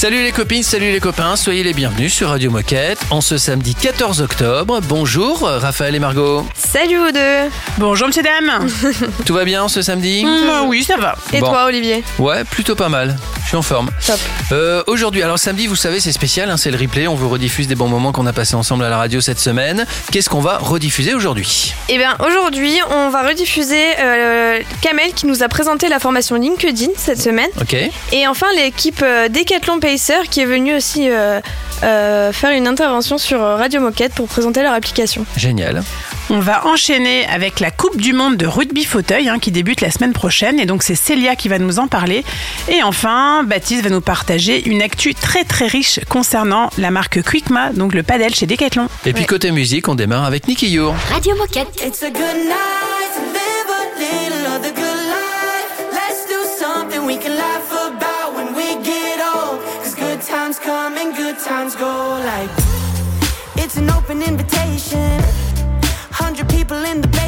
Salut les copines, salut les copains, soyez les bienvenus sur Radio Moquette en ce samedi 14 octobre. Bonjour Raphaël et Margot. Salut vous deux. Bonjour monsieur dame. Tout va bien ce samedi Mmh, Oui, ça va. Et Bon. toi Olivier Ouais, plutôt pas mal. Je suis en forme. Top. Euh, Aujourd'hui, alors samedi, vous savez, c'est spécial, hein, c'est le replay. On vous rediffuse des bons moments qu'on a passés ensemble à la radio cette semaine. Qu'est-ce qu'on va rediffuser aujourd'hui? Eh bien aujourd'hui on va rediffuser euh, Kamel qui nous a présenté la formation LinkedIn cette semaine. Ok Et enfin l'équipe euh, Decathlon Pacer qui est venue aussi euh, euh, faire une intervention sur euh, Radio Moquette pour présenter leur application. Génial. On va enchaîner avec la Coupe du Monde de rugby fauteuil hein, qui débute la semaine prochaine. Et donc c'est Célia qui va nous en parler. Et enfin, Baptiste va nous partager une actu très très riche concernant la marque Quickma, donc le padel chez Decathlon. Et puis Ouais. côté musique, on démarre avec Nicky Your. Radio Moquette. It's a good night to live a little of the good life. Let's do something we can laugh times go like. It's an open invitation. Hundred people in the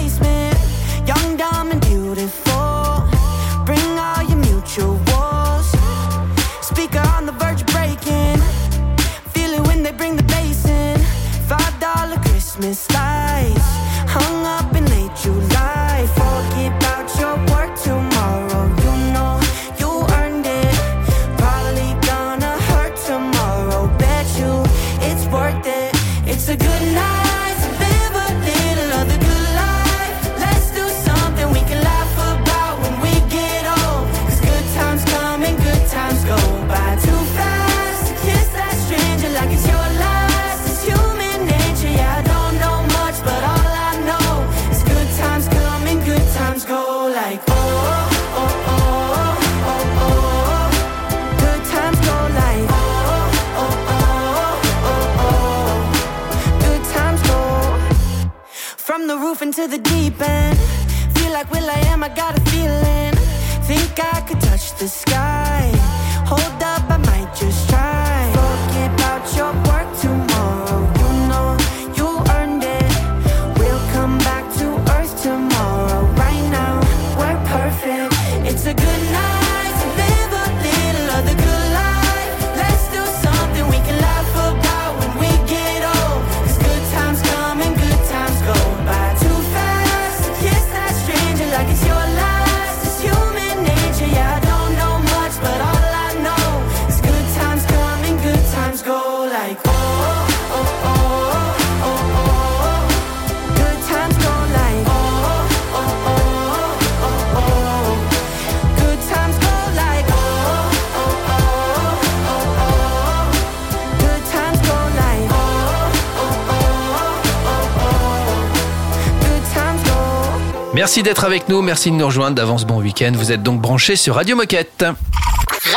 Merci d'être avec nous, merci de nous rejoindre d'avance bon week-end. Vous êtes donc branchés sur Radio Moquette.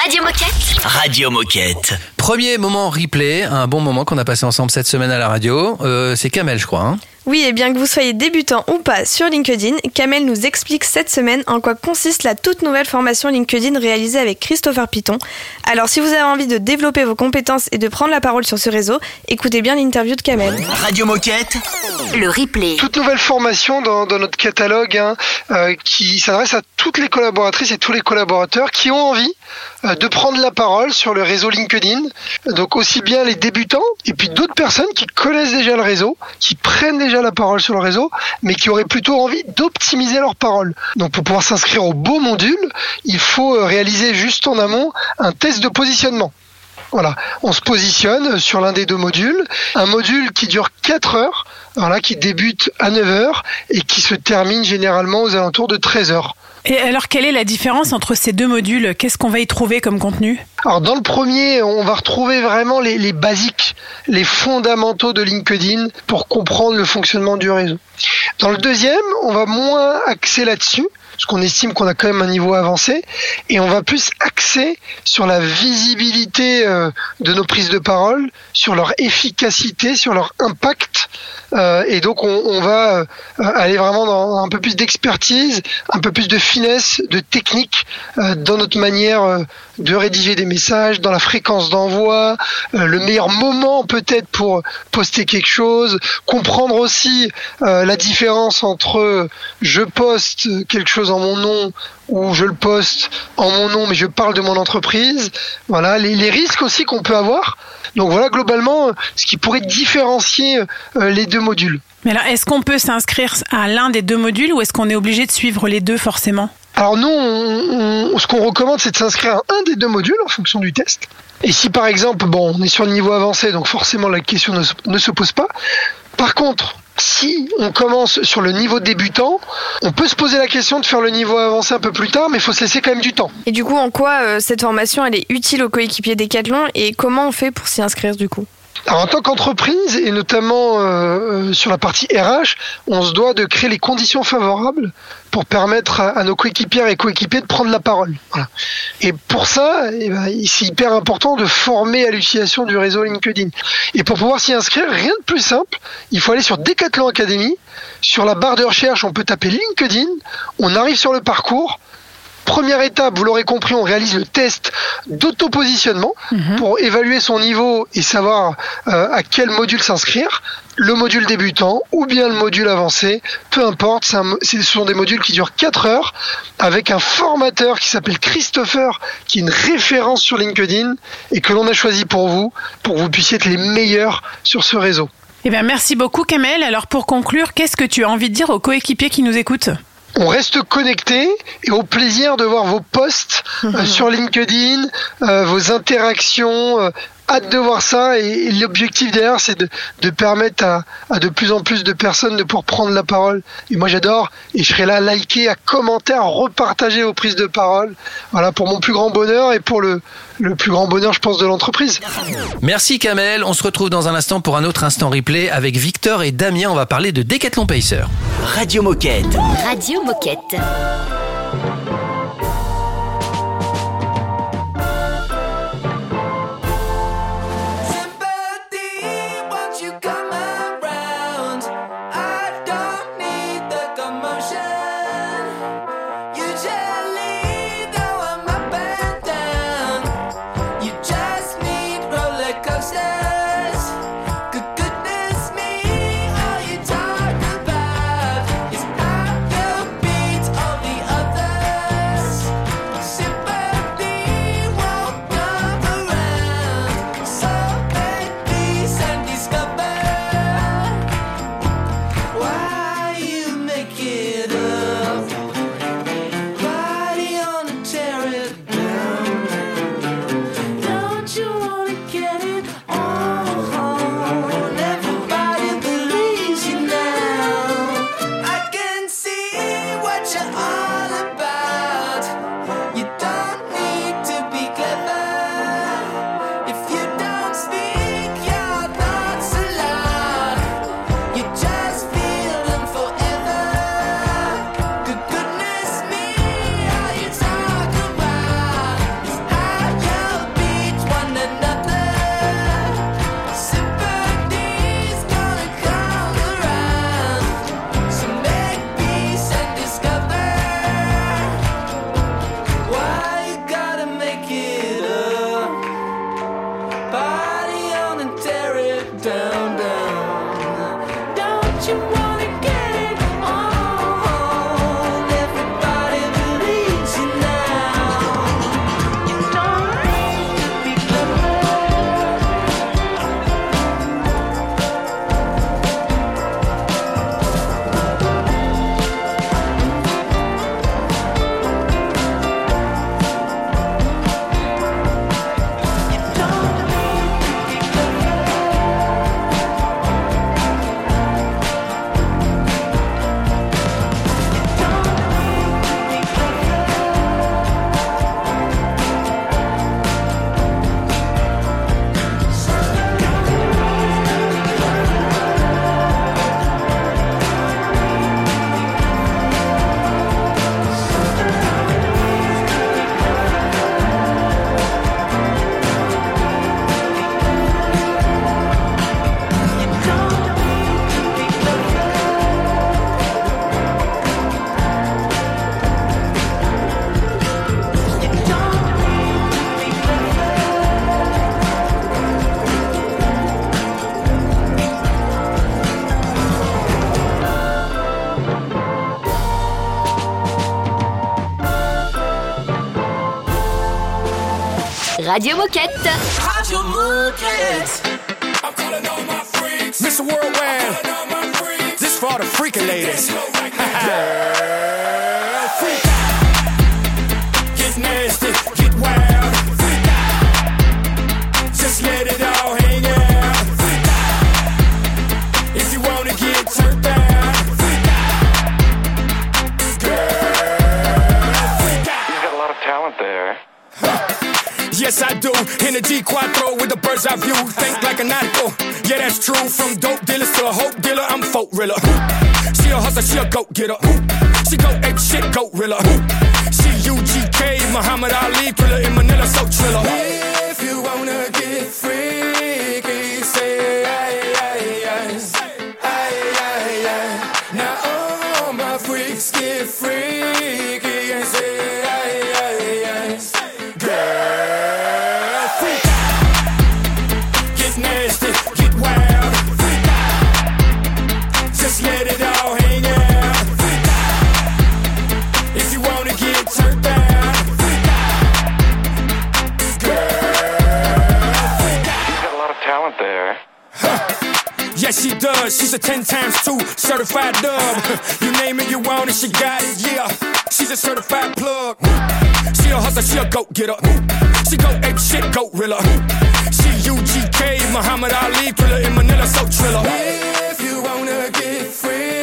Radio Moquette. Radio Moquette. Premier moment replay, un bon moment qu'on a passé ensemble cette semaine à la radio. Euh, c'est Kamel, je crois. hein Oui, et bien que vous soyez débutant ou pas sur LinkedIn, Kamel nous explique cette semaine en quoi consiste la toute nouvelle formation LinkedIn réalisée avec Christopher Piton. Alors si vous avez envie de développer vos compétences et de prendre la parole sur ce réseau, écoutez bien l'interview de Kamel. Radio Moquette. Le replay. toute nouvelle formation dans, dans notre catalogue hein, euh, qui s'adresse à toutes les collaboratrices et tous les collaborateurs qui ont envie euh, de prendre la parole sur le réseau LinkedIn. Donc aussi bien les débutants et puis d'autres personnes qui connaissent déjà le réseau, qui prennent déjà la parole sur le réseau, mais qui auraient plutôt envie d'optimiser leur parole. Donc pour pouvoir s'inscrire au beau module, il faut euh, réaliser juste en amont un test de positionnement. Voilà, on se positionne sur l'un des deux modules, un module qui dure 4 heures, qui débute à 9 heures et qui se termine généralement aux alentours de 13 heures. Et alors, quelle est la différence entre ces deux modules? Qu'est-ce qu'on va y trouver comme contenu? Alors dans le premier, on va retrouver vraiment les, les basiques, les fondamentaux de LinkedIn pour comprendre le fonctionnement du réseau. Dans le deuxième, on va moins axer là-dessus parce qu'on estime qu'on a quand même un niveau avancé, et on va plus axer sur la visibilité euh, de nos prises de parole, sur leur efficacité, sur leur impact, euh, et donc on, va euh, aller vraiment dans un peu plus d'expertise, un peu plus de finesse, de technique dans notre manière de rédiger des messages, dans la fréquence d'envoi, le meilleur moment peut-être pour poster quelque chose, comprendre aussi la différence entre je poste quelque chose en mon nom ou je le poste en mon nom mais je parle de mon entreprise. Voilà, les, les risques aussi qu'on peut avoir. Donc voilà globalement euh, ce qui pourrait différencier euh, les deux modules. Mais alors, est-ce qu'on peut s'inscrire à l'un des deux modules ou est-ce qu'on est obligé de suivre les deux forcément? Alors nous, on- on- ce qu'on recommande, c'est de s'inscrire à un des deux modules en fonction du test. Et si par exemple, bon, on est sur le niveau avancé, donc forcément la question ne, ne se pose pas. Par contre, si on commence sur le niveau débutant, on peut se poser la question de faire le niveau avancé un peu plus tard, mais il faut se laisser quand même du temps. Et du coup, en quoi euh, cette formation elle est utile aux coéquipiers Decathlon et comment on fait pour s'y inscrire du coup? En tant qu'entreprise et notamment euh, euh, sur la partie RH, on se doit de créer les conditions favorables pour permettre à, à nos coéquipières et coéquipiers de prendre la parole. Voilà. Et pour ça, eh ben, c'est hyper important de former à l'utilisation du réseau LinkedIn. Et pour pouvoir s'y inscrire, rien de plus simple, il faut aller sur Decathlon Academy. Sur la barre de recherche, on peut taper LinkedIn. On arrive sur le parcours. Première étape, vous l'aurez compris, on réalise le test d'autopositionnement pour évaluer son niveau et savoir euh, à quel module s'inscrire. Le module débutant ou bien le module avancé, peu importe, un ce sont des modules qui durent 4 heures avec un formateur qui s'appelle Christopher, qui est une référence sur LinkedIn et que l'on a choisi pour vous, pour que vous puissiez être les meilleurs sur ce réseau. Eh bien, merci beaucoup, Kamel. Alors, pour conclure, qu'est-ce que tu as envie de dire aux coéquipiers qui nous écoutent? On reste connecté et au plaisir de voir vos posts euh, sur LinkedIn, euh, vos interactions. Hâte de voir ça et, et l'objectif derrière c'est de, de permettre à, à de plus en plus de personnes de pouvoir prendre la parole. Et moi j'adore et je serai là à liker, à commenter, à repartager vos prises de parole. Voilà pour mon plus grand bonheur et pour le, le plus grand bonheur je pense de l'entreprise. Merci Kamel, on se retrouve dans un instant pour un autre instant replay avec Victor et Damien, on va parler de Decathlon Pacer. Radio Moquette. Radio Moquette. Radio Moquette. Mr. Worldwide. This for the freaking ladies. Yes, I do. In the G4 with the bird's eye view. Think like a nautical. Yeah, that's true. From dope dealers to a hope dealer, I'm folk riller. She a hustler, she a goat getter. She go ape shit, goat riller. She UGK, Muhammad Ali, thriller in Manila, so triller. If you wanna Yes, she does. She's a 10 times 2 certified dub. You name it, you want it, she got it, yeah. She's a certified plug. She a hustler, she a goat getter. She go ape shit, goat rilla. She UGK, Muhammad Ali, thriller in Manila, so triller. If you wanna get freaky,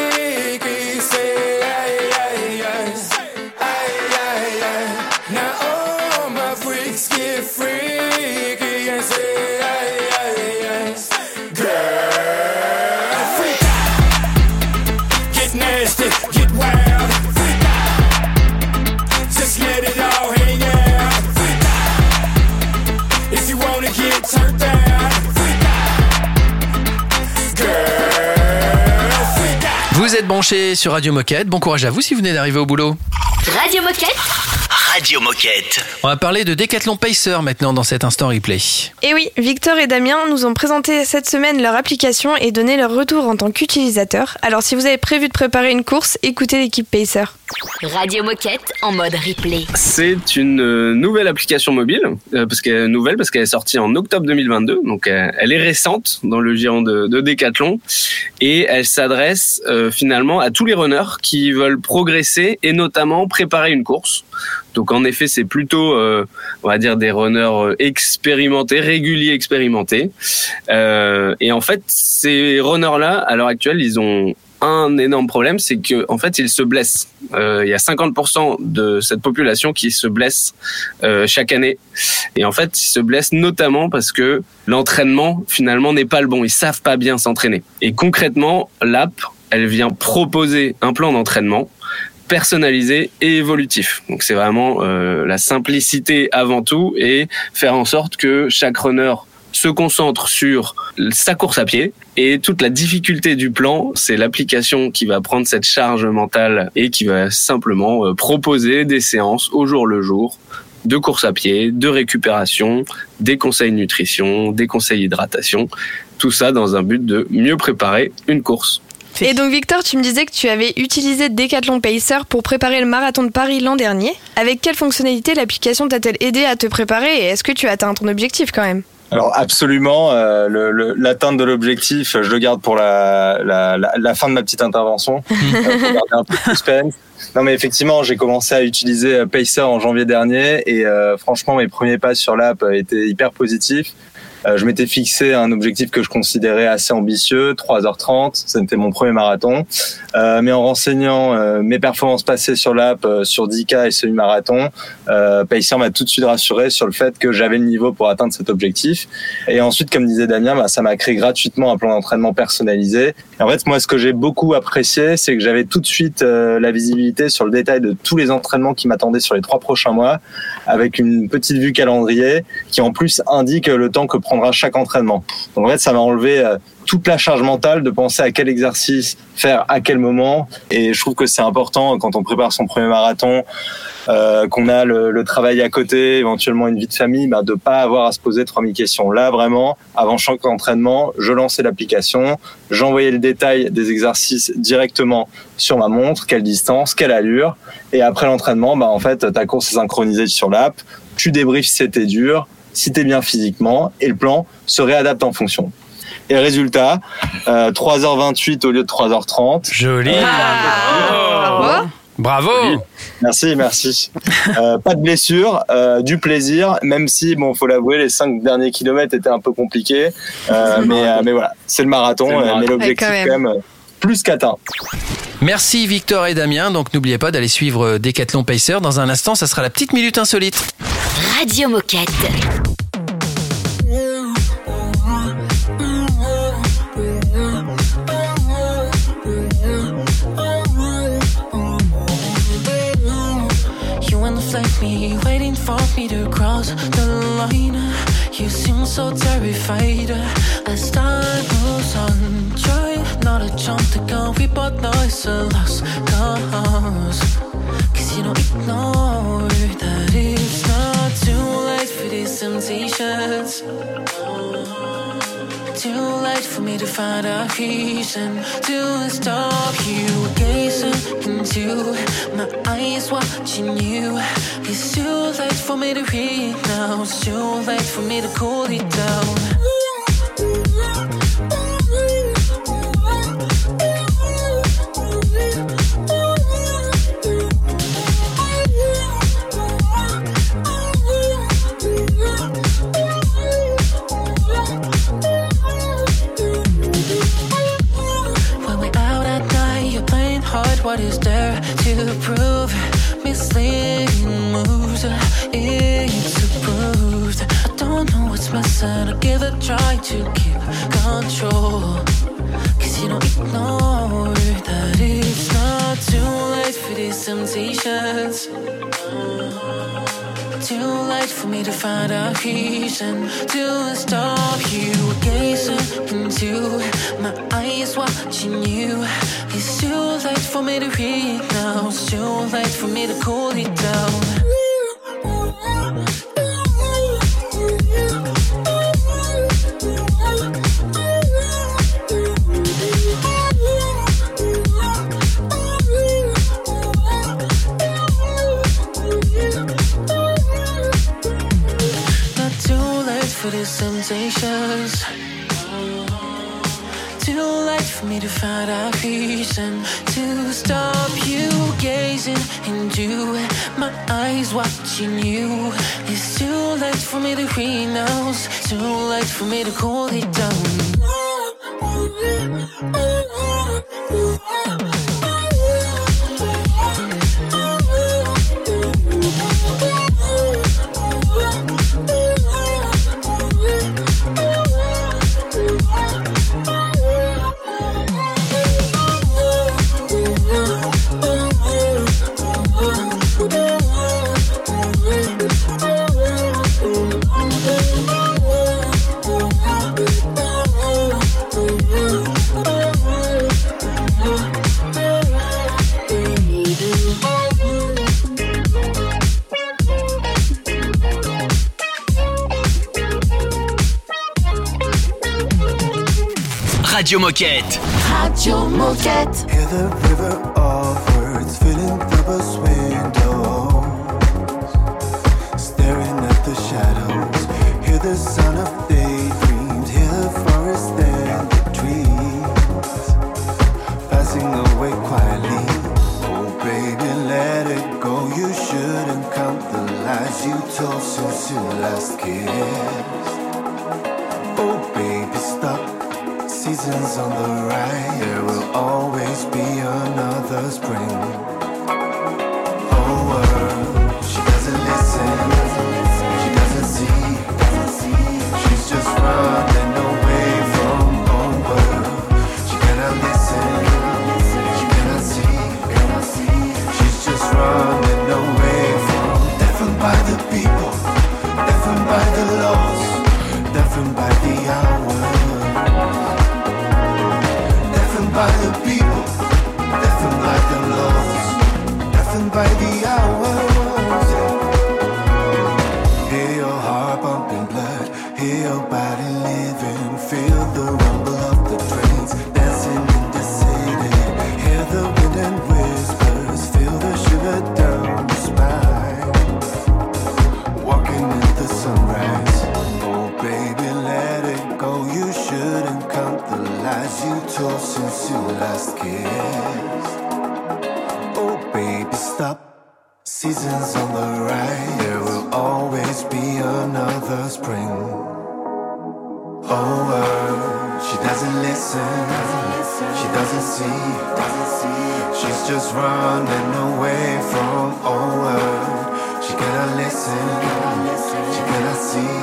Vous êtes branchés sur Radio Moquette. Bon courage à vous si vous venez d'arriver au boulot. Radio Moquette. Radio Moquette. On va parler de Decathlon Pacer maintenant dans cet instant replay. Et oui, Victor et Damien nous ont présenté cette semaine leur application et donné leur retour en tant qu'utilisateurs. Alors si vous avez prévu de préparer une course, écoutez l'équipe Pacer. Radio Moquette en mode replay. C'est une euh, nouvelle application mobile, euh, parce qu'elle est nouvelle parce qu'elle est sortie en octobre 2022, donc euh, elle est récente dans le giron de, de Decathlon et elle s'adresse finalement à tous les runners qui veulent progresser et notamment préparer une course. Donc en effet, c'est plutôt, on va dire, des runners expérimentés, réguliers expérimentés. Et en fait, ces runners-là, à l'heure actuelle, ils ont un énorme problème, c'est que en fait, ils se blessent. Euh, Il y a 50% de cette population qui se blesse euh, chaque année. Et en fait, ils se blessent notamment parce que l'entraînement finalement n'est pas le bon. Ils savent pas bien s'entraîner. Et concrètement, l'app, elle vient proposer un plan d'entraînement personnalisé et évolutif. Donc c'est vraiment euh, la simplicité avant tout et faire en sorte que chaque runner se concentre sur sa course à pied et toute la difficulté du plan, c'est l'application qui va prendre cette charge mentale et qui va simplement euh, proposer des séances au jour le jour de course à pied, de récupération, des conseils nutrition, des conseils hydratation, tout ça dans un but de mieux préparer une course. Et donc Victor, tu me disais que tu avais utilisé Decathlon Pacer pour préparer le marathon de Paris l'an dernier. Avec quelle fonctionnalité l'application t'a-t-elle aidé à te préparer et est-ce que tu as atteint ton objectif quand même? Alors absolument, euh, le- le- l'atteinte de l'objectif, je le garde pour la, la, la, la fin de ma petite intervention. Euh, pour garder un peu de suspense. Non mais effectivement, j'ai commencé à utiliser euh, Pacer en janvier dernier et euh, franchement mes premiers pas sur l'app euh, étaient hyper positifs. Euh, je m'étais fixé un objectif que je considérais assez ambitieux, 3h30, c'était mon premier marathon. Euh, mais en renseignant euh, mes performances passées sur l'app, sur 10K et semi-marathon, euh, Pacer m'a tout de suite rassuré sur le fait que j'avais le niveau pour atteindre cet objectif. Et ensuite, comme disait Damien, bah, ça m'a créé gratuitement un plan d'entraînement personnalisé. En fait, moi, ce que j'ai beaucoup apprécié, c'est que j'avais tout de suite euh, la visibilité sur le détail de tous les entraînements qui m'attendaient sur les trois prochains mois, avec une petite vue calendrier qui en plus indique le temps que prendra chaque entraînement. Donc en fait, ça m'a enlevé euh, toute la charge mentale de penser à quel exercice faire à quel moment. Et je trouve que c'est important quand on prépare son premier marathon, euh, qu'on a le, le travail à côté, éventuellement une vie de famille, bah, de pas avoir à se poser 3000 questions. Là, vraiment, avant chaque entraînement, je lançais l'application, j'envoyais le détail des exercices directement sur ma montre, quelle distance, quelle allure. Et après l'entraînement, bah, en fait, ta course est synchronisée sur l'app, tu débriefes si c'était dur, si tu es bien physiquement, et le plan se réadapte en fonction. Et résultat, euh, 3h28 au lieu de 3h30. Joli. Bravo. Bravo. Merci, merci. Euh, pas de blessure, euh, du plaisir, même si, bon, faut l'avouer, les cinq derniers kilomètres étaient un peu compliqués. Euh, mais, euh, mais voilà, c'est le marathon, C'est le euh, marathon. mais l'objectif quand quand même euh, plus qu'atteint. Merci Victor et Damien. Donc n'oubliez pas d'aller suivre euh, Decathlon Pacer. Dans un instant, ça sera la petite minute insolite. Radio Moquette. Me, waiting for me to cross the line. You seem so terrified as time moves on. Try not to jump the gun, we both know it's a lost cause. Cause you don't ignore that it's not too late for these temptations. Too late for me to find a reason to stop you gazing into my eyes, watching you. It's too late for me to read now. It's too late for me to cool it down. Is there to prove? Misleading moves, it's approved. I don't know what's missing. I give it try to keep control. Cause you don't ignore that it's not too late for these temptations. Too late for me to find a reason to stop you gazing into my eyes, watching you. It's too late for me to read now. It's too late for me to cool it down. Watching you. It's too late for me to renounce. Too late for me to cool it down. Radio Moquette. Radio Moquette. Hear the river of words filling through those windows. Staring at the shadows. Hear the sound of daydreams. Hear the forest and the trees. Passing away quietly. Oh, baby, let it go. You shouldn't count the lies you told since your last kiss. On the rise. There will always be another spring. She doesn't see, she's just running away from oh, uh, she cannot listen, she cannot see,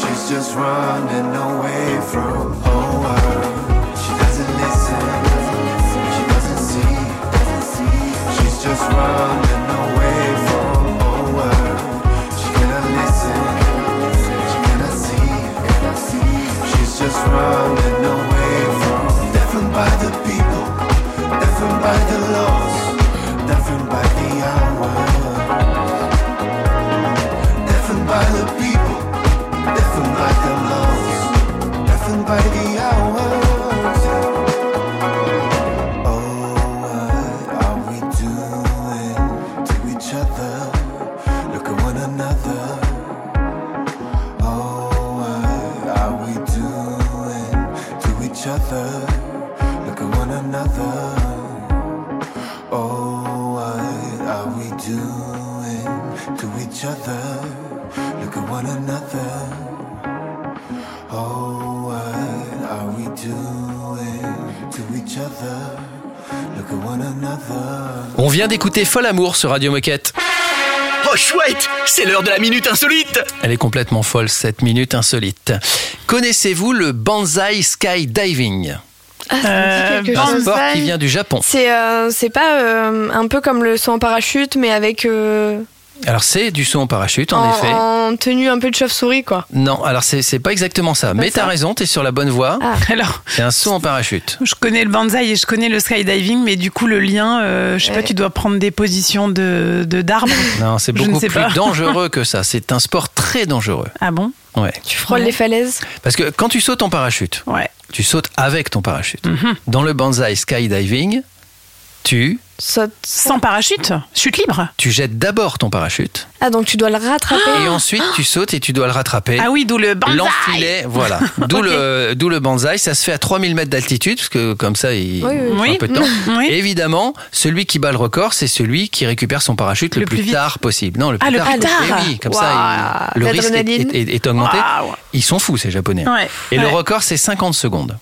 she's just running away from oh, uh, she doesn't listen, she doesn't see, she's just running away from oh, uh, she cannot listen, she cannot see. She's just running vient d'écouter Folle Amour sur Radio Moquette. Oh chouette, c'est l'heure de la minute insolite. Elle est complètement folle, cette minute insolite. Connaissez-vous le Banzai Skydiving? Ah, ça me dit quelque Un chose. sport qui vient du Japon. C'est euh, c'est pas euh, un peu comme le saut en parachute, mais avec euh, Alors c'est du saut en parachute, en, en, effet. en tenue un peu de chauve-souris, quoi. Non, alors c'est c'est pas exactement ça. Mais t'as raison, t'es sur la bonne voie. Ah. Alors, C'est un saut en parachute. je connais le banzai et je connais le skydiving, mais du coup, le lien, euh, je sais pas, tu dois prendre des positions de de- d'arbre. Non, c'est beaucoup plus pas. dangereux que ça. C'est un sport très dangereux. Ah bon? Ouais. Tu frôles Ouais. les falaises? Parce que quand tu sautes en parachute, Ouais. tu sautes avec ton parachute. Mhm. Dans le Banzai Skydiving, tu, Saute. Sans parachute Chute libre tu jettes d'abord ton parachute Ah, donc tu dois le rattraper. et ensuite tu sautes et tu dois le rattraper. Ah oui, d'où le banzai L'enfilet, voilà. D'où le, d'où le banzai. Ça se fait à 3000 mètres d'altitude, parce que comme ça, il Oui, oui. un peu de temps. Oui. Et évidemment, celui qui bat le record, c'est celui qui récupère son parachute le, Le plus, plus tard possible. Non, le plus Ah, le tard. plus tard. Eh oui, comme ça, il- le risque est, L'adrénaline. est- est augmenté. Ils sont fous, ces Japonais. Ouais. Et le record, c'est 50 secondes.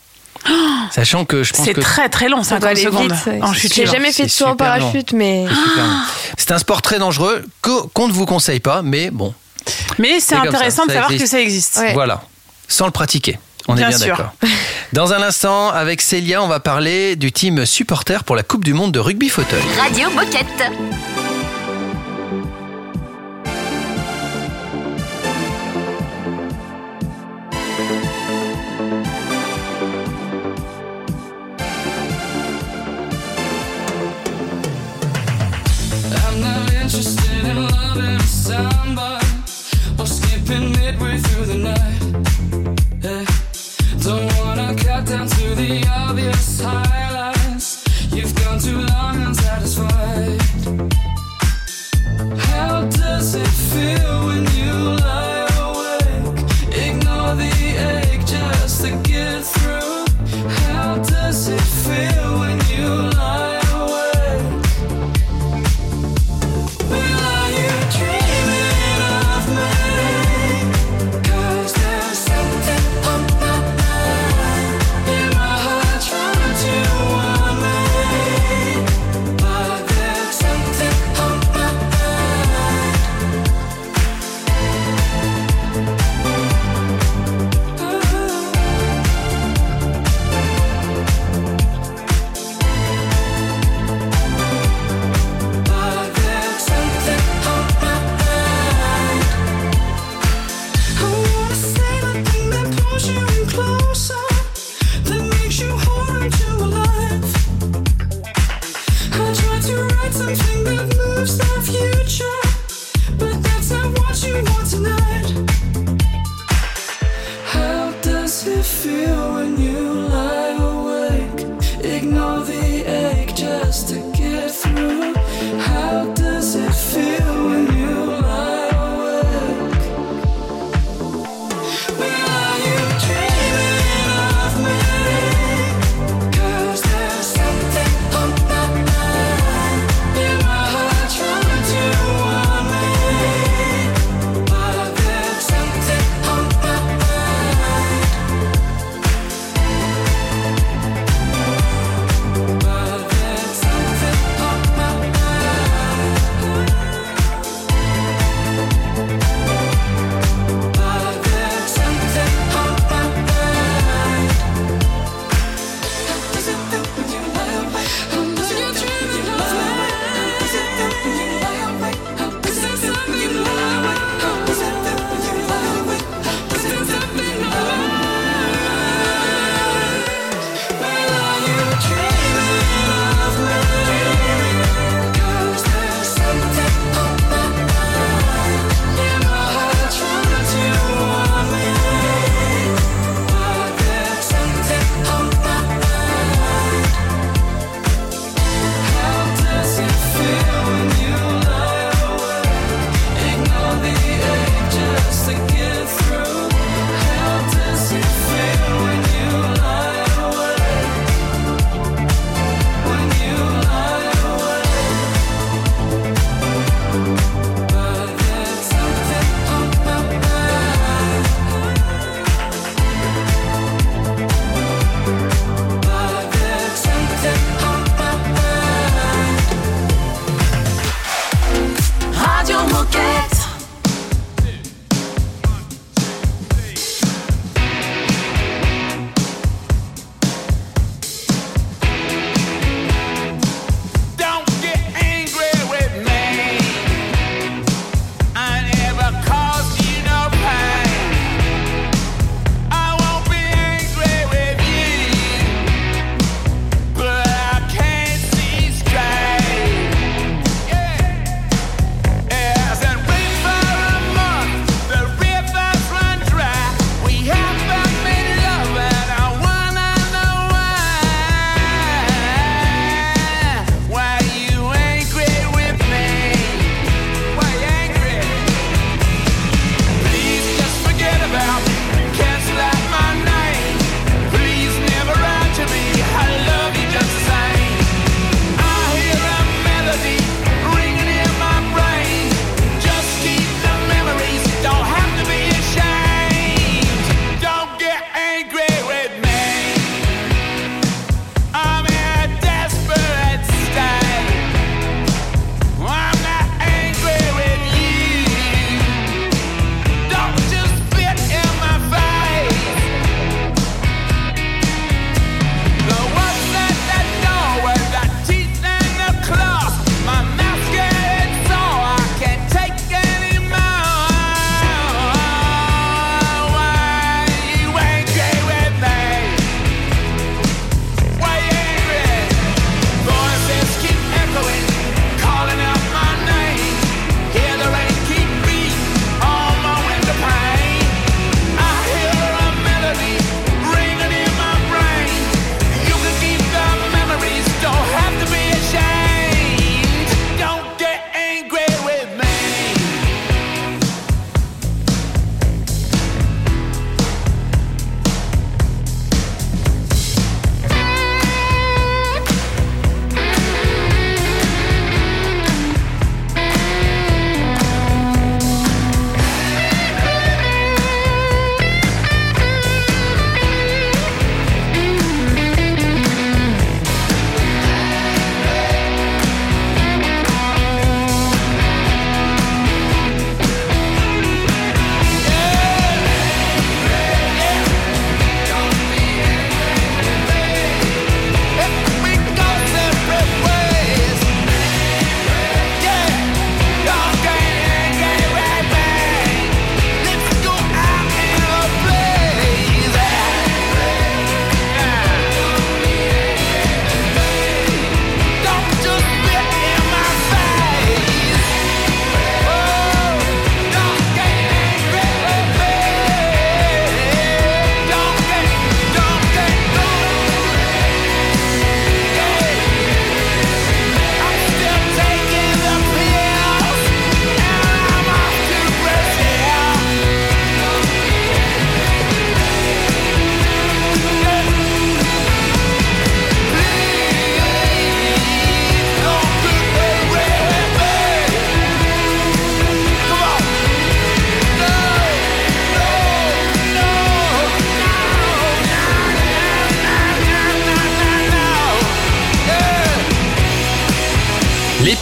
Sachant que je pense C'est que très très long, Ça doit 50 aller secondes vite. en chute J'ai jamais fait de saut en long. parachute, mais. Long. C'est un sport très dangereux que- qu'on ne vous conseille pas, mais bon, Mais c'est intéressant ça, de ça savoir existe. que ça existe. Ouais. Voilà, sans le pratiquer. On Bien est bien sûr. d'accord. Dans un instant, avec Célia, on va parler du team supporter pour la Coupe du Monde de rugby fauteuil. Radio Moquette. Or skipping midway through the night. Don't wanna cut down to the obvious highlights. You've gone too long unsatisfied. How does it feel when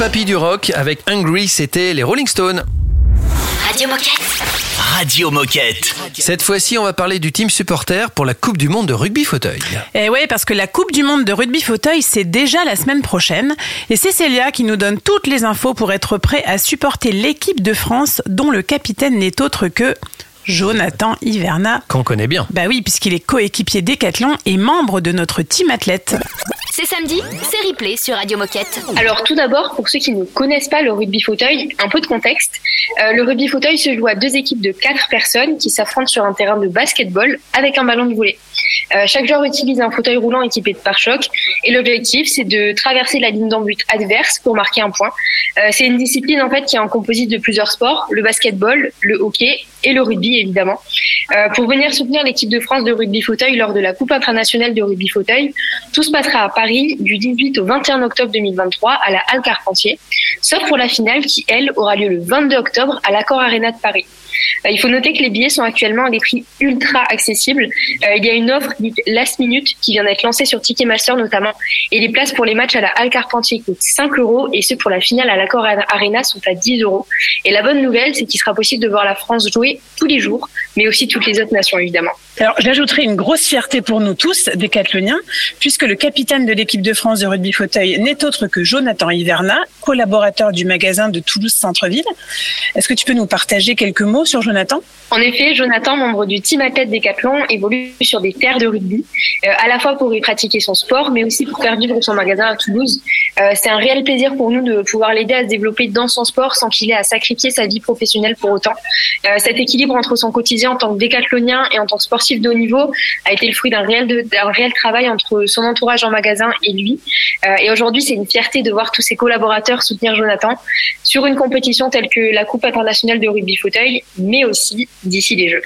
Papis du rock avec Hungry, c'était les Rolling Stones. Radio Moquette. Radio Moquette. Cette fois-ci, on va parler du team supporter pour la Coupe du Monde de rugby fauteuil. Et ouais, parce que la Coupe du Monde de rugby fauteuil, c'est déjà la semaine prochaine. Et c'est Célia qui nous donne toutes les infos pour être prêt à supporter l'équipe de France, dont le capitaine n'est autre que Jonathan Hiverna. Qu'on connaît bien. Bah oui, puisqu'il est coéquipier Décathlon et membre de notre team athlète. C'est samedi, c'est replay sur Radio Moquette. Alors tout d'abord, pour ceux qui ne connaissent pas le rugby fauteuil, un peu de contexte. Euh, le rugby fauteuil se joue à deux équipes de quatre personnes qui s'affrontent sur un terrain de basketball avec un ballon de volley. Euh, chaque joueur utilise un fauteuil roulant équipé de pare-choc et l'objectif c'est de traverser la ligne d'embut adverse pour marquer un point. Euh, c'est une discipline en fait qui est en composite de plusieurs sports, le basketball, le hockey et le rugby évidemment. Euh, pour venir soutenir l'équipe de France de rugby fauteuil lors de la Coupe internationale de rugby fauteuil, tout se passera à Paris du 18 au 21 octobre 2023 à la Halle Carpentier, sauf pour la finale qui elle aura lieu le 22 octobre à l'Accor Arena de Paris. Euh, Il faut noter que les billets sont actuellement à des prix ultra accessibles. Euh, il y a une offre dite last minute qui vient d'être lancée sur Ticketmaster notamment. Et les places pour les matchs à la Halle Carpentier coûtent 5 euros et ceux pour la finale à l'Accor Arena sont à 10 euros. Et la bonne nouvelle, c'est qu'il sera possible de voir la France jouer tous les jours, mais aussi toutes les autres nations évidemment. Alors, j'ajouterai une grosse fierté pour nous tous, décathloniens, puisque le capitaine de l'équipe de France de rugby fauteuil n'est autre que Jonathan Hiverna, collaborateur du magasin de Toulouse Centre-Ville. Est-ce que tu peux nous partager quelques mots sur Jonathan? En effet, Jonathan, membre du team athlète Décathlon, évolue sur des terres de rugby, euh, à la fois pour y pratiquer son sport, mais aussi pour faire vivre son magasin à Toulouse. Euh, c'est un réel plaisir pour nous de pouvoir l'aider à se développer dans son sport sans qu'il ait à sacrifier sa vie professionnelle pour autant. Euh, cet équilibre entre son quotidien en tant que décathlonien et en tant que de haut niveau a été le fruit d'un réel, travail entre son entourage en magasin et lui. Euh, et aujourd'hui, c'est une fierté de voir tous ses collaborateurs soutenir Jonathan sur une compétition telle que la Coupe internationale de rugby fauteuil, mais aussi d'ici les Jeux.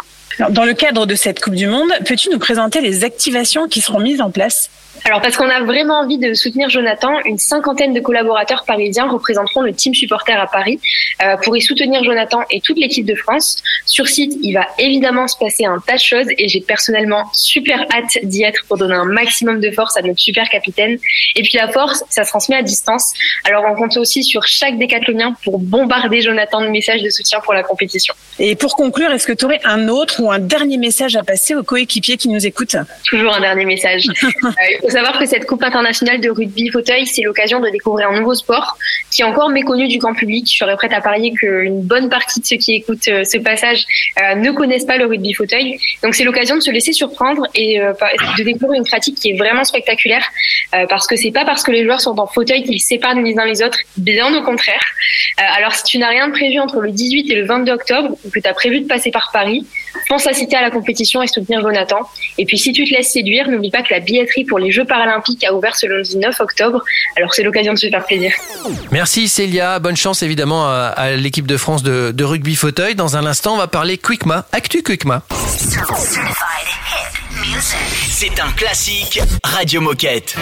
Dans le cadre de cette Coupe du Monde, peux-tu nous présenter les activations qui seront mises en place? Alors parce qu'on a vraiment envie de soutenir Jonathan, une cinquantaine de collaborateurs parisiens représenteront le team supporter à Paris euh, pour y soutenir Jonathan et toute l'équipe de France. Sur site, il va évidemment se passer un tas de choses et j'ai personnellement super hâte d'y être pour donner un maximum de force à notre super capitaine. Et puis la force, ça se transmet à distance. Alors on compte aussi sur chaque décathlonien pour bombarder Jonathan de messages de soutien pour la compétition. Et pour conclure, est-ce que tu aurais un autre ou un dernier message à passer aux coéquipiers qui nous écoutent? Toujours un dernier message. Faut savoir que cette Coupe internationale de rugby fauteuil, c'est l'occasion de découvrir un nouveau sport qui est encore méconnu du grand public. Je serais prête à parier qu'une bonne partie de ceux qui écoutent euh, ce passage euh, ne connaissent pas le rugby fauteuil. Donc c'est l'occasion de se laisser surprendre et euh, de découvrir une pratique qui est vraiment spectaculaire parce que c'est pas parce que les joueurs sont en fauteuil qu'ils s'épargnent les uns les autres, bien au contraire. Alors si tu n'as rien de prévu entre le 18 et le 22 octobre ou que tu as prévu de passer par Paris, pense à citer à la compétition et soutenir Jonathan. Et puis si tu te laisses séduire, n'oublie pas que la billetterie pour les Jeux paralympiques a ouvert ce lundi 9 octobre. Alors c'est l'occasion de se faire plaisir. Merci Célia, bonne chance évidemment à, à l'équipe de France de, de rugby fauteuil. Dans un instant, on va parler Quickma, Actu Quickma. C'est un classique Radio Moquette.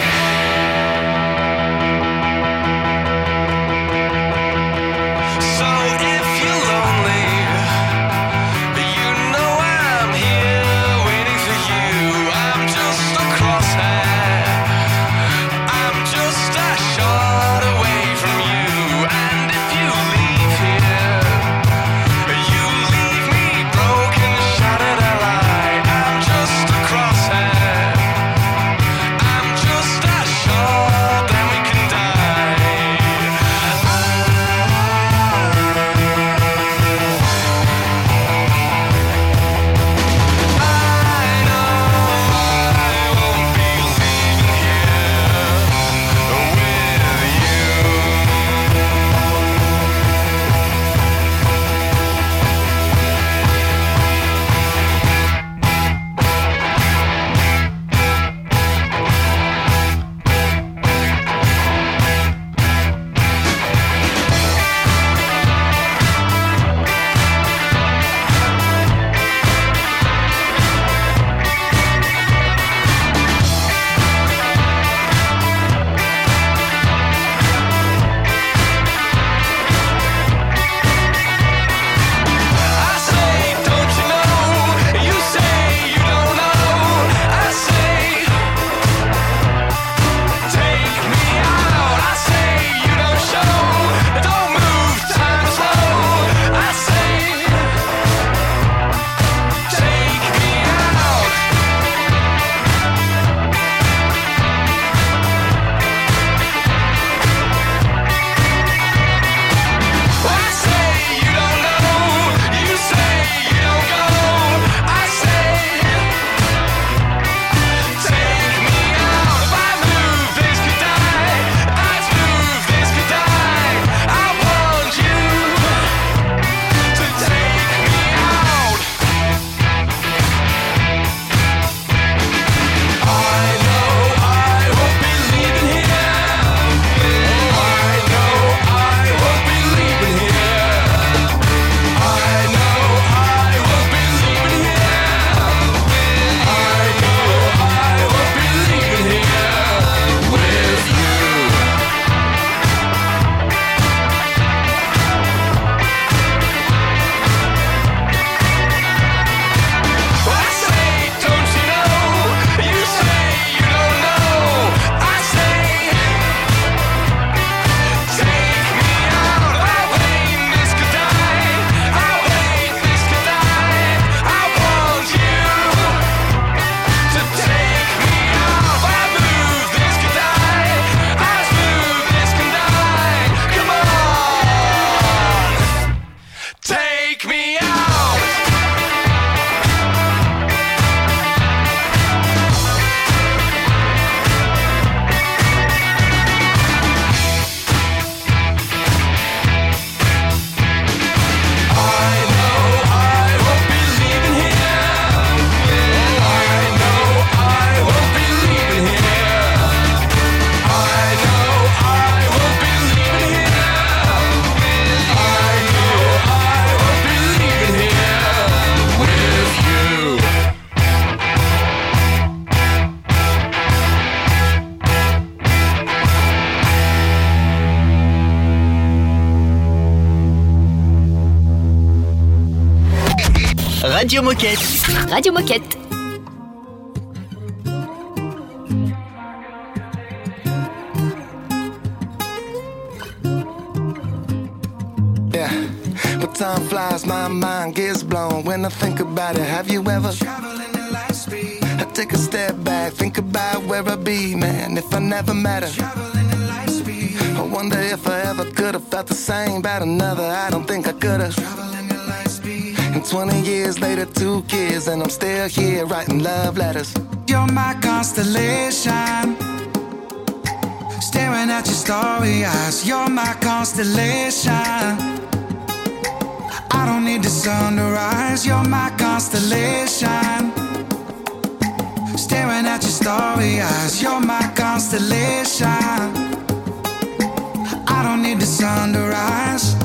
Radio Moquette. Radio Moquette. Yeah. But time flies, my mind gets blown when I think about it. Have you ever traveling at light speed? I take a step back, think about where I'd be, man, if I never met her. Traveling at light speed. I wonder if I ever could have felt the same about another. I don't think I could have. And 20 years later, two kids, and I'm still here writing love letters. You're my constellation. Staring at your starry eyes, you're my constellation. I don't need the sun to rise, you're my constellation. Staring at your starry eyes, you're my constellation. I don't need the sun to rise.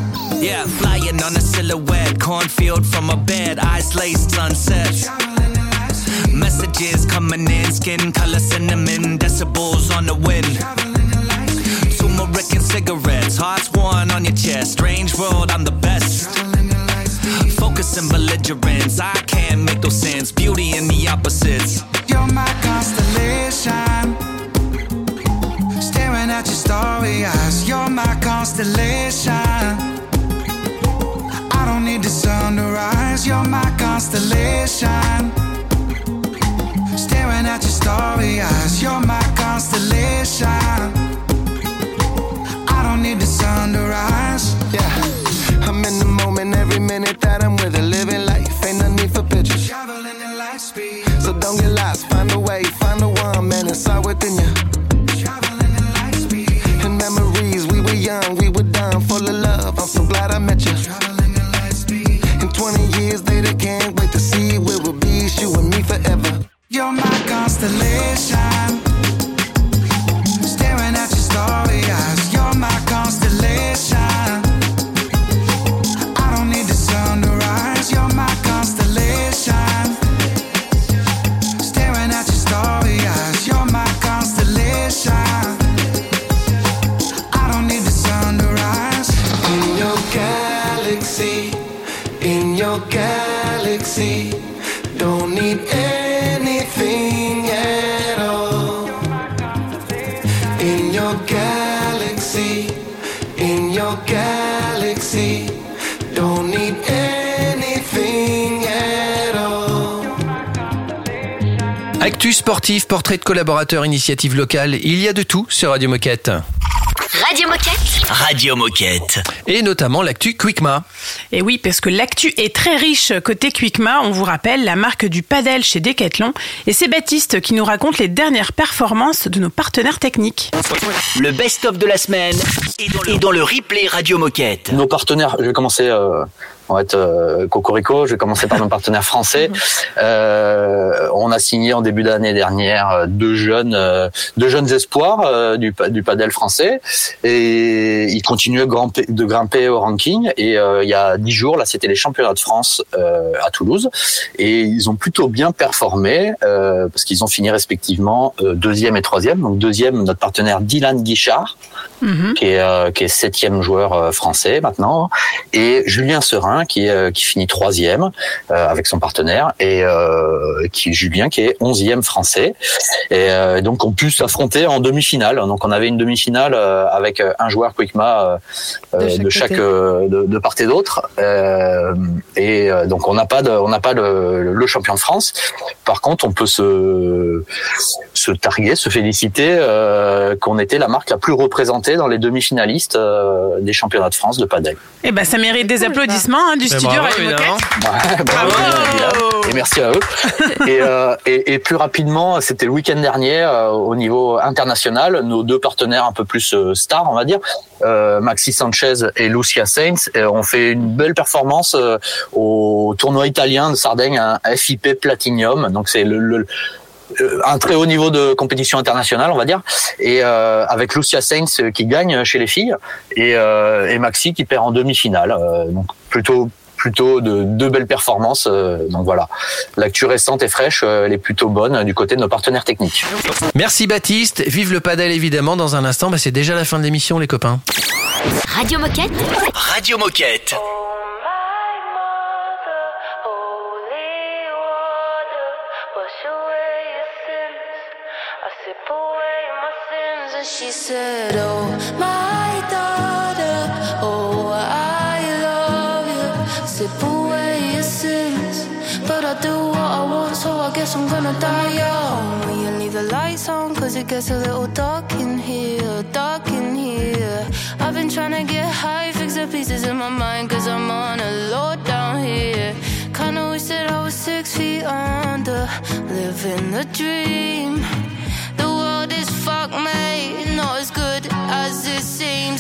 Yeah, flying on a silhouette, cornfield from a bed, eyes laced sunsets. Messages coming in, skin color cinnamon, decibels on the wind. Turmeric and cigarettes, hearts worn on your chest. Strange world, I'm the best. Focus and belligerence, I can't make those sense. Beauty in the opposites. You're my constellation. Staring at your starry eyes, you're my constellation. Need the sun to rise, you're my constellation. Staring at your starry eyes, you're my constellation. I don't need the sun to rise. Yeah, I'm in the moment every minute that I'm Actu sportif, portrait de collaborateurs, initiative locale, il y a de tout sur Radio Moquette. Radio Moquette. Radio Moquette. Et notamment l'actu Quickma. Et oui, parce que l'actu est très riche côté Quickma. On vous rappelle la marque du padel chez Decathlon. Et c'est Baptiste qui nous raconte les dernières performances de nos partenaires techniques. Le best-of de la semaine est dans le replay Radio Moquette. Nos partenaires, je vais commencer, euh, on va être euh, cocorico, je vais commencer par nos partenaires français. Euh, on a signé en début d'année dernière euh, deux jeunes, euh, deux jeunes espoirs euh, du, du padel français et ils continuent de grimper, de grimper au ranking. Et euh, il y a dix jours, là, c'était les championnats de France euh, à Toulouse et ils ont plutôt bien performé euh, parce qu'ils ont fini respectivement deuxième et troisième. Donc deuxième, notre partenaire Dylan Guichard qui est euh, qui est septième joueur euh, français maintenant, et Julien Serin qui est, euh, qui finit troisième avec son partenaire et qui Julien qui est onzième français. Et donc on pu s'affronter en demi-finale. Donc on avait une demi-finale avec un joueur Quickma De chaque de chaque de, de part et d'autre. Et donc on n'a pas de, on n'a pas le, le champion de France. Par contre, on peut se se targuer, se féliciter qu'on était la marque la plus représentée dans les demi-finalistes euh, des championnats de France de padel. Eh ben, ça mérite des applaudissements hein, du Eh, studio bravo, Radio. Ouais, bravo, Dylan. et merci à eux. Et, euh, et, et plus rapidement, c'était le week-end dernier euh, au niveau international, nos deux partenaires un peu plus euh, stars, on va dire, euh, Maxi Sanchez et Lucia Saints, euh, ont fait une belle performance euh, au tournoi italien de Sardaigne, un FIP Platinum. Donc c'est le, le un très haut niveau de compétition internationale, on va dire, et euh, avec Lucia Saints euh, qui gagne chez les filles et, euh, et Maxi qui perd en demi-finale. Euh, donc plutôt plutôt de deux belles performances. euh, donc voilà, l'actu récente et fraîche, euh, elle est plutôt bonne euh, du côté de nos partenaires techniques. Merci Baptiste, vive le padel évidemment dans un instant, bah, c'est déjà la fin de l'émission les copains. Radio Moquette. Radio Moquette. she said, Oh, my daughter, oh, I love you. Slip away your sins, but I do what I want, so I guess I'm gonna die young. Will you leave the lights on? Cause it gets a little dark in here, dark in here. I've been trying to get high, fix the pieces in my mind, cause I'm on a low down here. Kinda wish that I was six feet under, living the dream. The world is fucked, man.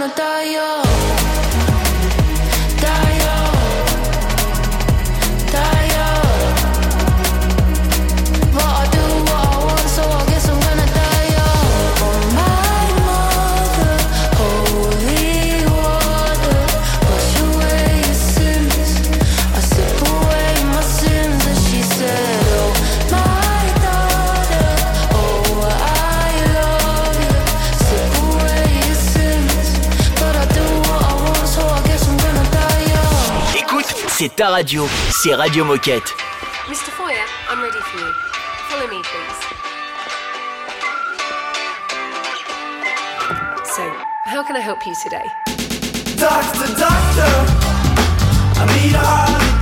I'm gonna die young. C'est ta radio, c'est Radio Moquette. Mr. Foyer, I'm ready for you. Follow me, please. So, how can I help you today? Doctor, doctor, I need a heart.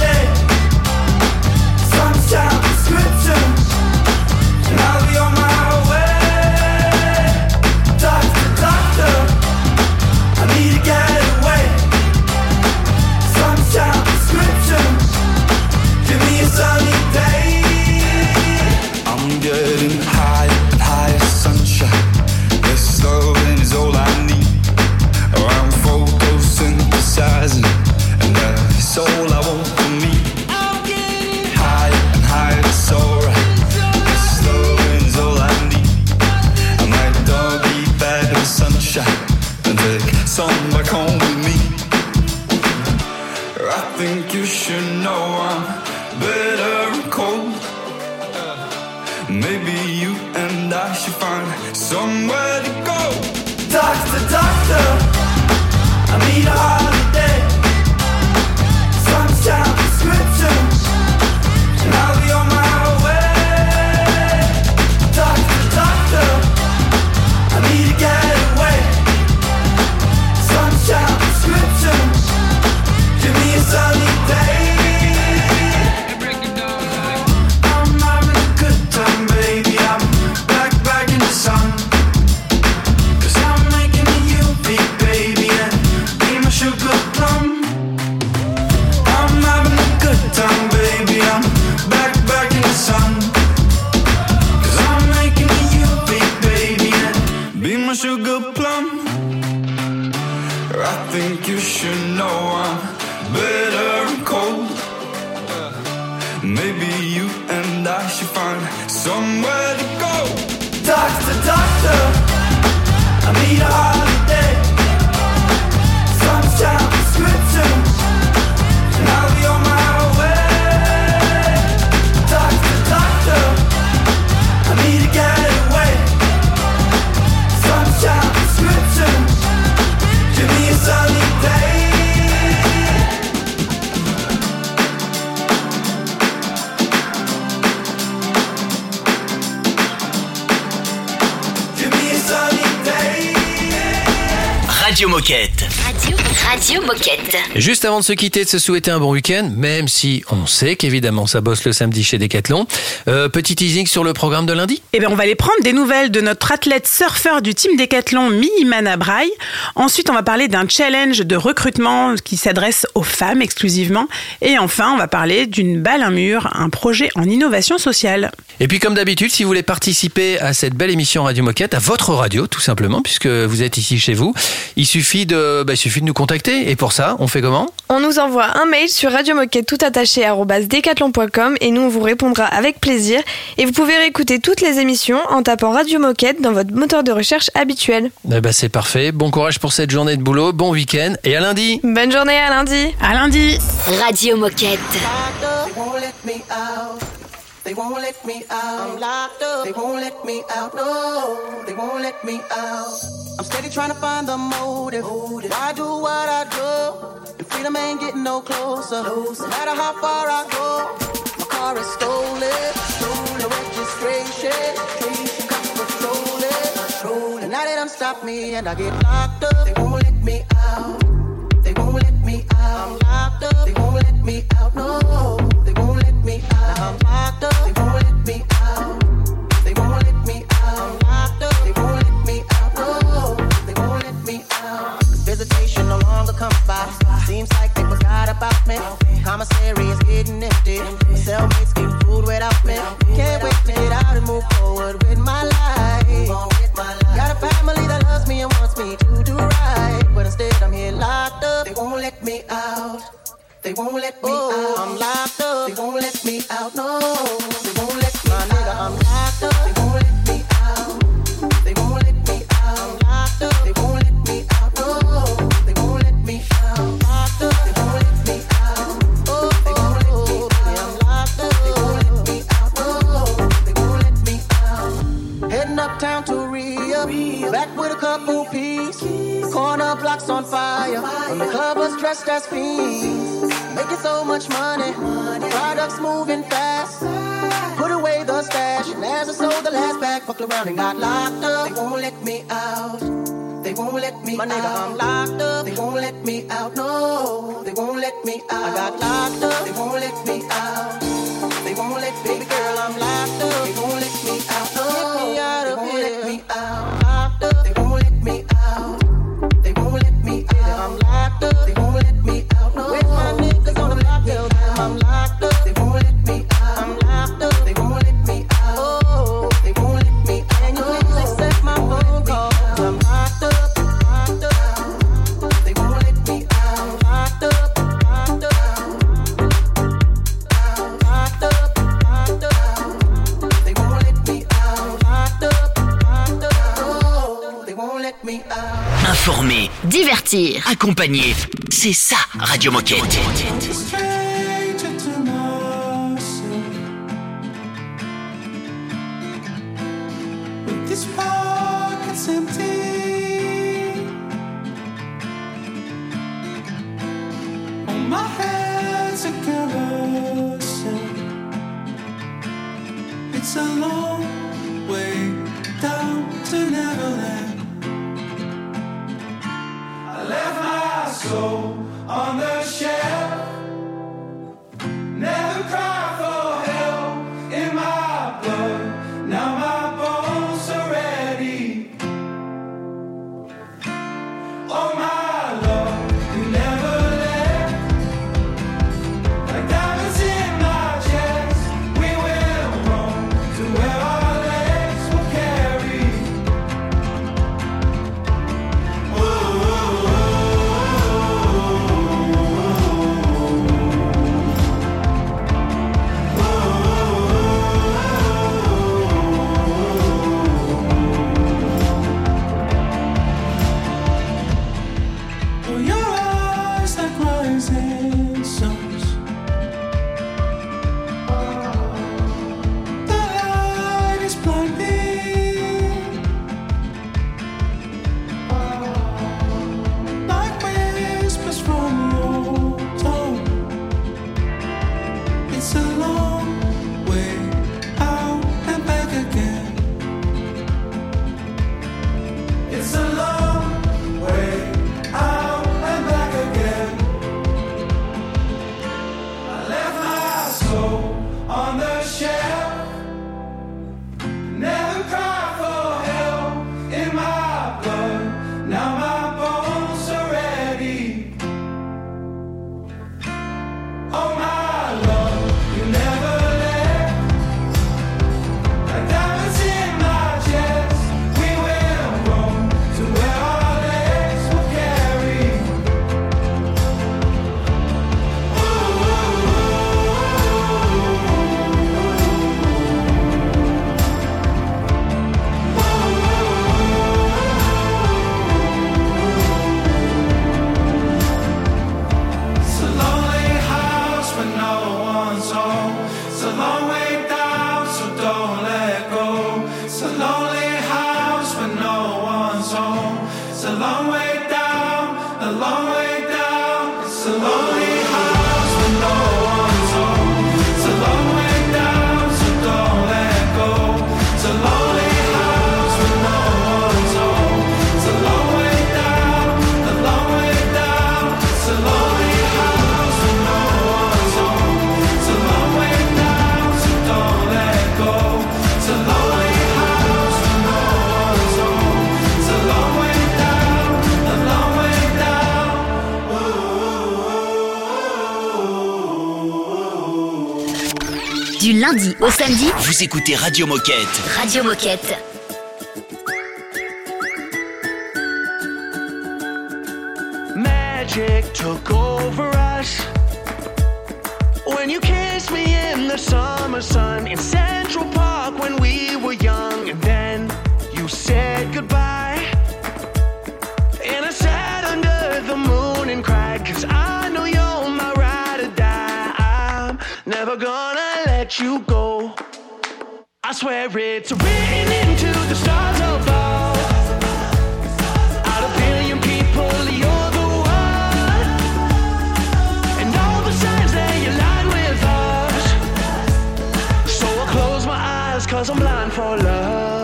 Juste avant de se quitter, de se souhaiter un bon week-end, même si on sait qu'évidemment ça bosse le samedi chez Decathlon. Euh, petit teasing sur le programme de lundi Eh bien, on va aller prendre des nouvelles de notre athlète surfeur du team Décathlon, Mimana Braille. Ensuite, on va parler d'un challenge de recrutement qui s'adresse aux femmes exclusivement. Et enfin, on va parler d'une balle un mur, un projet en innovation sociale. Et puis comme d'habitude, si vous voulez participer à cette belle émission Radio Moquette, à votre radio tout simplement, puisque vous êtes ici chez vous, il suffit de, bah, il suffit de nous contacter. Et pour ça, on fait comment On nous envoie un mail sur radiomoquette tout attaché arobase decathlon.com et nous on vous répondra avec plaisir. Et vous pouvez réécouter toutes les émissions en tapant Radio Moquette dans votre moteur de recherche habituel. Eh ben, c'est parfait. Bon courage pour cette journée de boulot, bon week-end et à lundi. Bonne journée à lundi. À lundi. Radio Moquette. They won't let me out. They won't let me out. I'm locked up. They won't let me out. No, they won't let me out. I'm steady trying to find the motive. Why do what I do? Freedom ain't getting no closer. No matter how far I go, my car is stolen. No registration. Cops patrol it. And now they done stop me and I get locked up. They won't let me out. They won't let me out. I'm locked up. They won't let me out. No, they won't let me out. I'm locked up. They won't let me out. Longer comes by. Seems like they forgot about me. Commissary is getting empty. My cellmates get food without me. Can't wait to get out and move forward with my life. Got a family that loves me and wants me to do right. But instead I'm here locked up. They won't let me out. They won't let me out. I'm locked up. They won't let me out. No, they won't let me out. Nigga, I'm Corner blocks on fire, and the club was dressed as fiends. Making so much money, products moving fast. Put away the stash, and as I sold the last bag, fucked around and got locked up. They won't let me out. They won't let me My nigga, I'm locked up. They won't let me out. No, they won't let me out. I got locked up. They won't let me out. They won't let me, baby girl, I'm locked up. They won't let Accompagner, c'est ça Radio Moquette. lundi au samedi. Vous écoutez Radio Moquette. Radio Moquette. Magic took over us. When you kiss me in the summer sun. you go. I swear it's written into the stars above. Out of billion people, you're the one. And all the signs they align with us. So I close my eyes, cause I'm blind for love.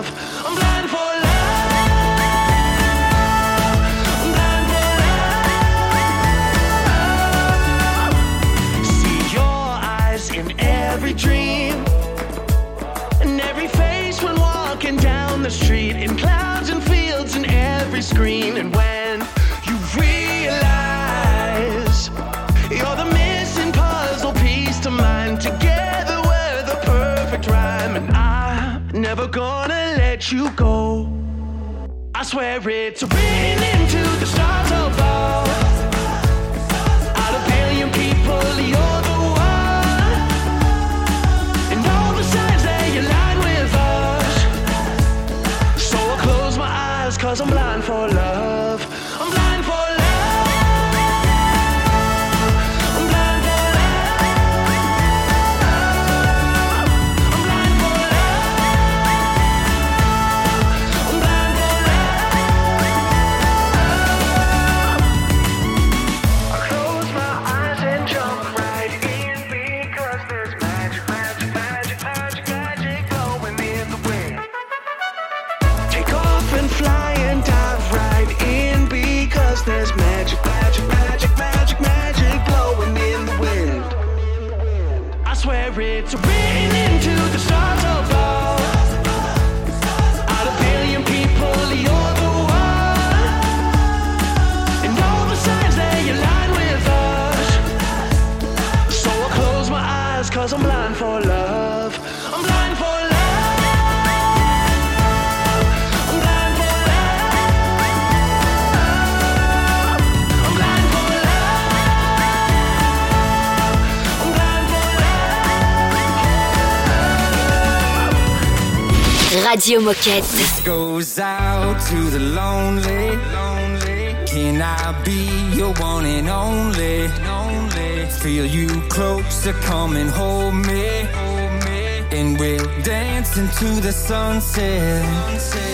the street, in clouds and fields, in every screen. And when you realize you're the missing puzzle piece to mine, together we're the perfect rhyme. And I'm never gonna let you go. I swear it's written into the stars above. Radio Moquette. This goes out to the lonely, lonely. Can I be your one and only? Feel you closer, come and hold me. Hold me. And we'll dance into the sunset. sunset